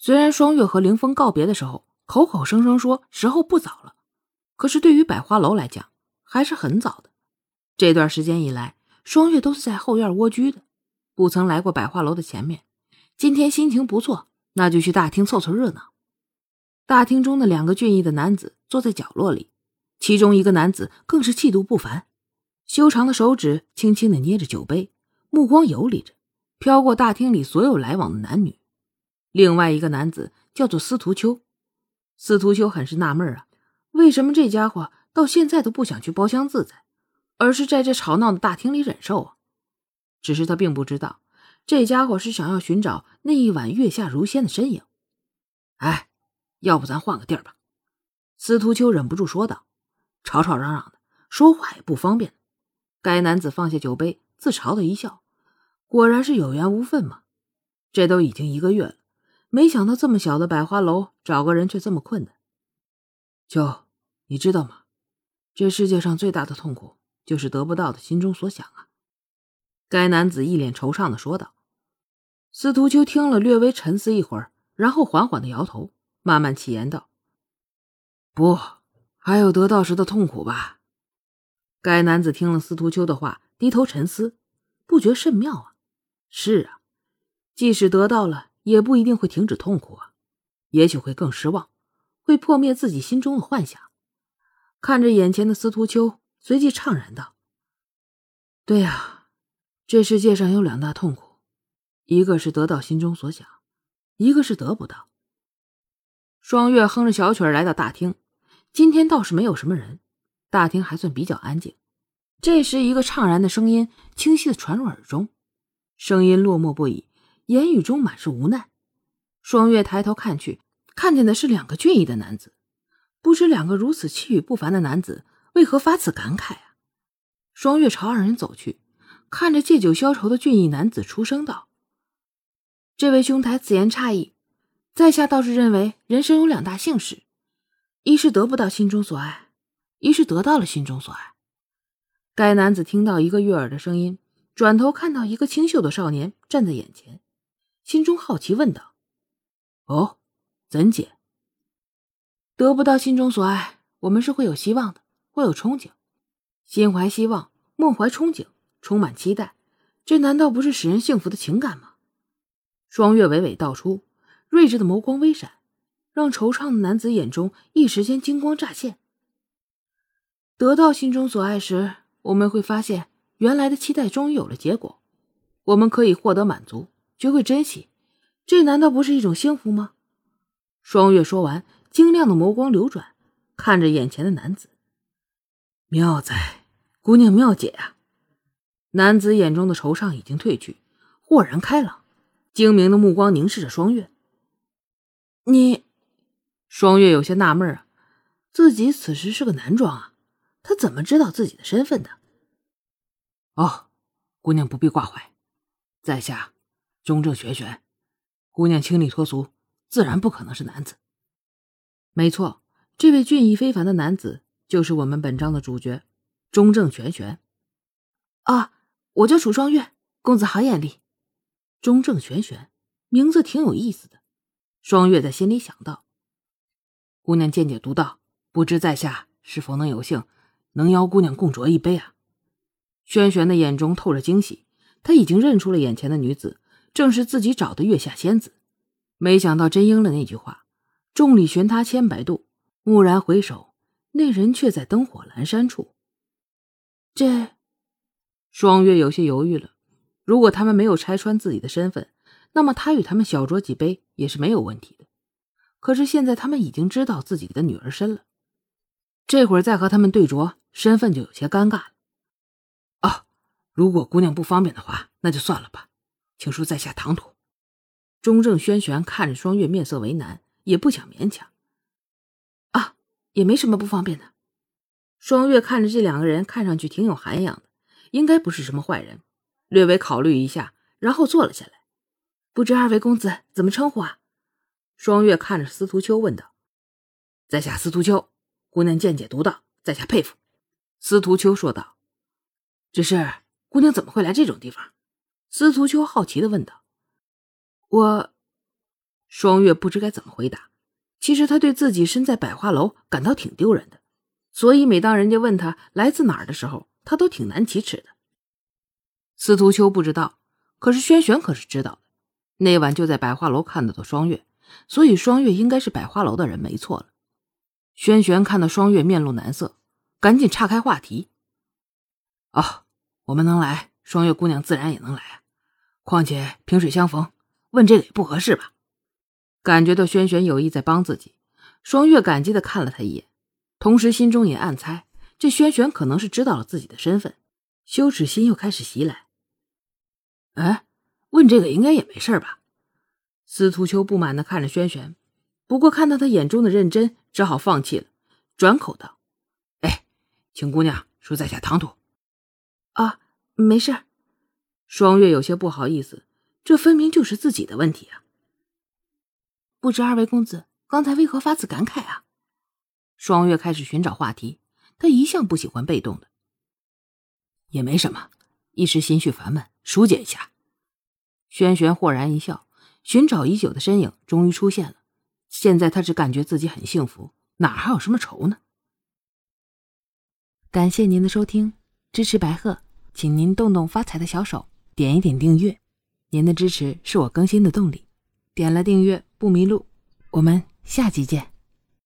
虽然双月和凌风告别的时候口口声声说时候不早了，可是对于百花楼来讲还是很早的。这段时间以来，双月都是在后院蜗居的，不曾来过百花楼的前面。今天心情不错，那就去大厅凑凑热闹。大厅中的两个俊逸的男子坐在角落里，其中一个男子更是气度不凡，修长的手指轻轻的捏着酒杯，目光游离着，飘过大厅里所有来往的男女。另外一个男子叫做司徒秋，司徒秋很是纳闷啊，为什么这家伙到现在都不想去包厢自在，而是在这吵闹的大厅里忍受啊？只是他并不知道，这家伙是想要寻找那一晚月下如仙的身影。哎，要不咱换个地儿吧？司徒秋忍不住说道。吵吵嚷嚷的，说话也不方便。该男子放下酒杯，自嘲的一笑，果然是有缘无分嘛。这都已经一个月了。没想到这么小的百花楼，找个人却这么困难。秋，你知道吗？这世界上最大的痛苦，就是得不到的心中所想啊。该男子一脸惆怅的说道。司徒秋听了，略微沉思一会儿，然后缓缓的摇头，慢慢起言道：“不，还有得到时的痛苦吧。”该男子听了司徒秋的话，低头沉思，不觉甚妙啊。是啊，即使得到了。也不一定会停止痛苦啊，也许会更失望，会破灭自己心中的幻想。看着眼前的司徒秋，随即怅然道：“对呀，这世界上有两大痛苦，一个是得到心中所想，一个是得不到。”双月哼着小曲来到大厅，今天倒是没有什么人，大厅还算比较安静。这时，一个怅然的声音清晰的传入耳中，声音落寞不已。言语中满是无奈。双月抬头看去，看见的是两个俊逸的男子。不知两个如此气宇不凡的男子为何发此感慨啊？双月朝二人走去，看着借酒消愁的俊逸男子，出声道：“这位兄台，此言差矣。在下倒是认为，人生有两大幸事：一是得不到心中所爱，一是得到了心中所爱。”该男子听到一个悦耳的声音，转头看到一个清秀的少年站在眼前。心中好奇，问道：“哦，怎解？得不到心中所爱，我们是会有希望的，会有憧憬。心怀希望，梦怀憧憬，充满期待，这难道不是使人幸福的情感吗？”双月娓娓道出，睿智的眸光微闪，让惆怅的男子眼中一时间金光乍现。得到心中所爱时，我们会发现，原来的期待终于有了结果，我们可以获得满足。学会珍惜，这难道不是一种幸福吗？双月说完，晶亮的眸光流转，看着眼前的男子。妙哉，姑娘妙解啊！男子眼中的惆怅已经褪去，豁然开朗，精明的目光凝视着双月。你，双月有些纳闷啊，自己此时是个男装啊，他怎么知道自己的身份的？哦，姑娘不必挂怀，在下。中正玄玄，姑娘清丽脱俗，自然不可能是男子。没错，这位俊逸非凡的男子就是我们本章的主角，中正玄玄。啊，我叫楚双月，公子好眼力。中正玄玄，名字挺有意思的。双月在心里想到。姑娘见解独到，不知在下是否能有幸能邀姑娘共酌一杯啊？轩轩的眼中透着惊喜，他已经认出了眼前的女子。正是自己找的月下仙子，没想到真应了那句话：“众里寻他千百度，蓦然回首，那人却在灯火阑珊处。”这，双月有些犹豫了。如果他们没有拆穿自己的身份，那么他与他们小酌几杯也是没有问题的。可是现在他们已经知道自己的女儿身了，这会儿再和他们对酌，身份就有些尴尬了。啊，如果姑娘不方便的话，那就算了吧。请恕在下唐突。中正轩玄看着双月，面色为难，也不想勉强。啊，也没什么不方便的。双月看着这两个人，看上去挺有涵养的，应该不是什么坏人。略微考虑一下，然后坐了下来。不知二位公子怎么称呼啊？双月看着司徒秋问道。在下司徒秋，姑娘见解独到，在下佩服。司徒秋说道。只是姑娘怎么会来这种地方？司徒秋好奇的问道：“我。”双月不知该怎么回答。其实他对自己身在百花楼感到挺丢人的，所以每当人家问他来自哪儿的时候，他都挺难启齿的。司徒秋不知道，可是轩轩可是知道的。那晚就在百花楼看到的双月，所以双月应该是百花楼的人，没错了。轩轩看到双月面露难色，赶紧岔开话题：“哦，我们能来，双月姑娘自然也能来。况且萍水相逢，问这个也不合适吧？”感觉到轩轩有意在帮自己，双月感激的看了他一眼，同时心中也暗猜，这轩轩可能是知道了自己的身份，羞耻心又开始袭来。哎，问这个应该也没事吧？司徒秋不满的看着轩轩。不过看到他眼中的认真，只好放弃了，转口道：“哎，请姑娘恕在下唐突。”啊，没事。双月有些不好意思，这分明就是自己的问题啊。不知二位公子刚才为何发此感慨啊？双月开始寻找话题，他一向不喜欢被动的。也没什么，一时心绪烦闷，疏解一下。轩轩豁然一笑，寻找已久的身影终于出现了。现在他只感觉自己很幸福，哪还有什么愁呢？感谢您的收听，支持白鹤，请您动动发财的小手，点一点订阅，您的支持是我更新的动力。点了订阅不迷路，我们下集见。